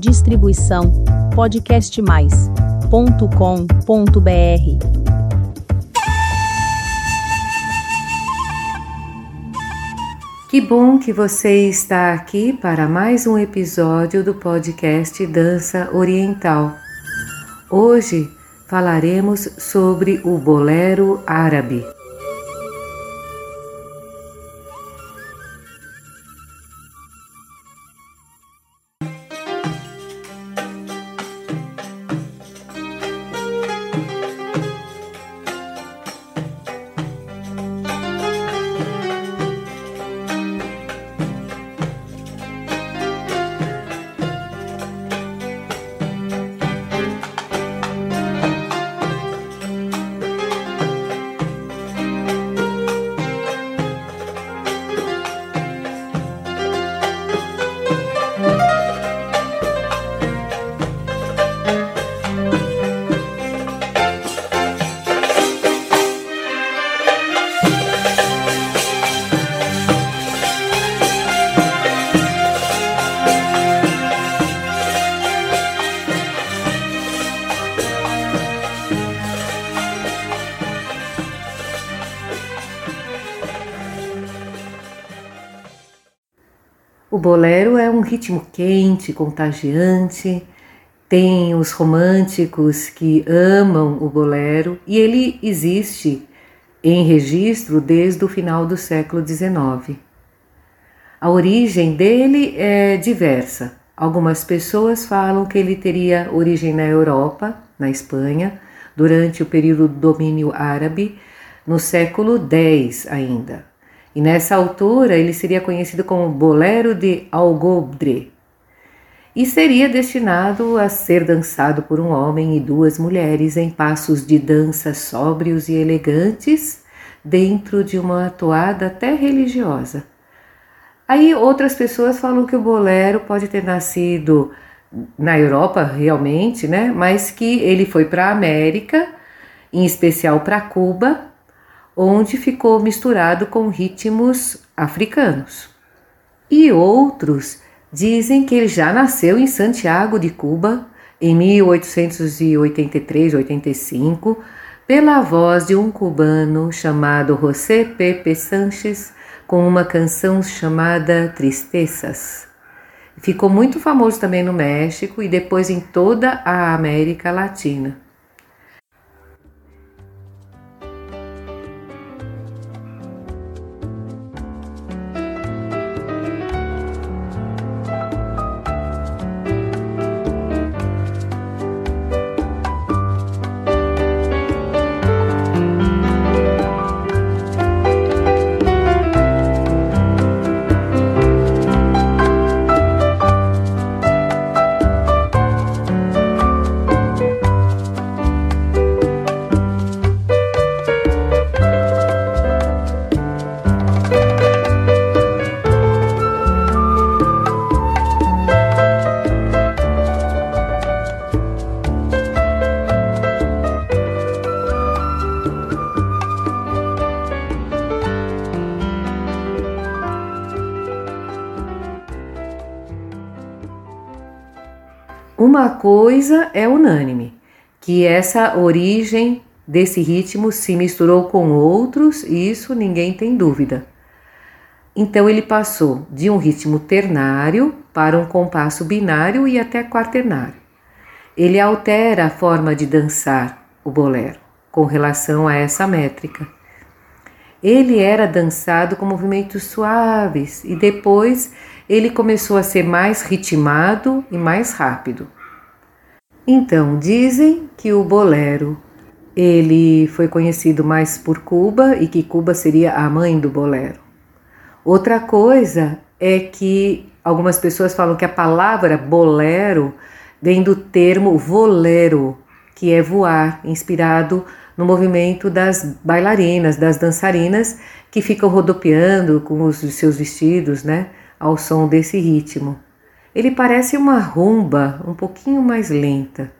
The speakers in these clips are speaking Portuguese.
Distribuição podcastmais.com.br. Que bom que você está aqui para mais um episódio do podcast Dança Oriental. Hoje falaremos sobre o bolero árabe. O bolero é um ritmo quente, contagiante, tem os românticos que amam o bolero e ele existe em registro desde o final do século XIX. A origem dele é diversa. Algumas pessoas falam que ele teria origem na Europa, na Espanha, durante o período do domínio árabe, no século X ainda. E nessa altura ele seria conhecido como Bolero de Algobre e seria destinado a ser dançado por um homem e duas mulheres em passos de dança sóbrios e elegantes dentro de uma toada até religiosa. Aí outras pessoas falam que o bolero pode ter nascido na Europa realmente, né? Mas que ele foi para a América, em especial para Cuba, onde ficou misturado com ritmos africanos. E outros dizem que ele já nasceu em Santiago de Cuba em 1883-85 pela voz de um cubano chamado José Pepe Sánchez com uma canção chamada Tristezas. Ficou muito famoso também no México e depois em toda a América Latina. Uma coisa é unânime, que essa origem desse ritmo se misturou com outros, isso ninguém tem dúvida. Então ele passou de um ritmo ternário para um compasso binário e até quaternário. Ele altera a forma de dançar o bolero com relação a essa métrica. Ele era dançado com movimentos suaves e depois ele começou a ser mais ritmado e mais rápido. Então, dizem que o bolero ele foi conhecido mais por Cuba e que Cuba seria a mãe do bolero. Outra coisa é que algumas pessoas falam que a palavra bolero vem do termo volero, que é voar, inspirado no movimento das bailarinas, das dançarinas que ficam rodopiando com os seus vestidos, né, ao som desse ritmo. Ele parece uma rumba um pouquinho mais lenta.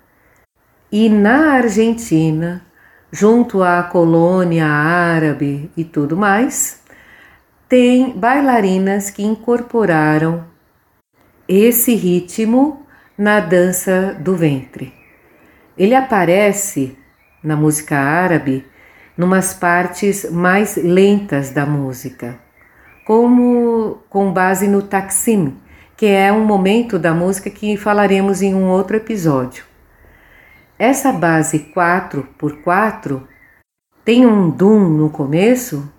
E na Argentina, junto à colônia árabe e tudo mais, tem bailarinas que incorporaram esse ritmo na dança do ventre. Ele aparece na música árabe numas partes mais lentas da música, como com base no taksim, que é um momento da música que falaremos em um outro episódio. Essa base 4 por 4 tem um dum no começo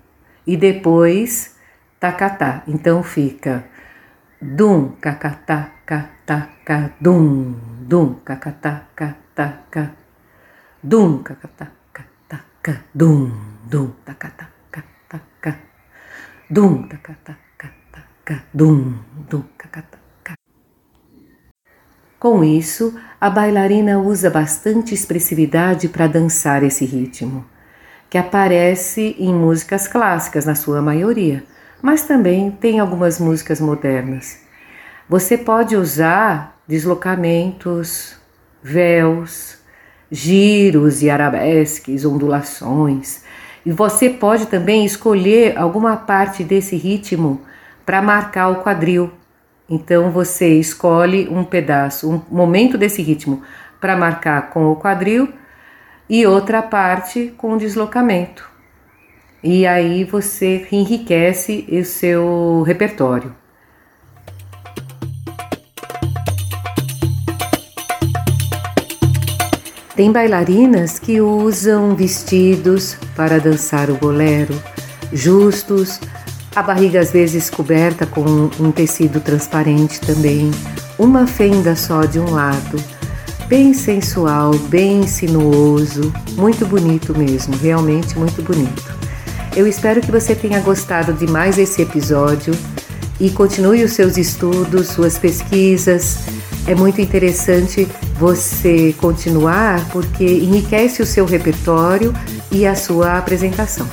e depois tacatá. Então fica dum cacatá cataca dum dum cacatá cataca dum cacatá cataca dum dum tacatá cataca dum tacatá cataca dum dum cacatá com isso, a bailarina usa bastante expressividade para dançar esse ritmo, que aparece em músicas clássicas na sua maioria, mas também tem algumas músicas modernas. Você pode usar deslocamentos, véus, giros e arabesques, ondulações, e você pode também escolher alguma parte desse ritmo para marcar o quadril então você escolhe um pedaço, um momento desse ritmo para marcar com o quadril e outra parte com o deslocamento. E aí você enriquece o seu repertório. Tem bailarinas que usam vestidos para dançar o bolero, justos a barriga às vezes coberta com um tecido transparente também, uma fenda só de um lado, bem sensual, bem sinuoso, muito bonito mesmo, realmente muito bonito. Eu espero que você tenha gostado de mais esse episódio e continue os seus estudos, suas pesquisas. É muito interessante você continuar porque enriquece o seu repertório e a sua apresentação.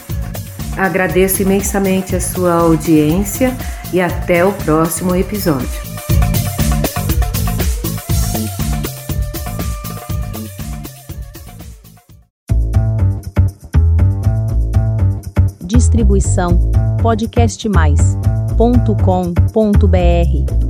Agradeço imensamente a sua audiência e até o próximo episódio. Distribuição podcastmais.com.br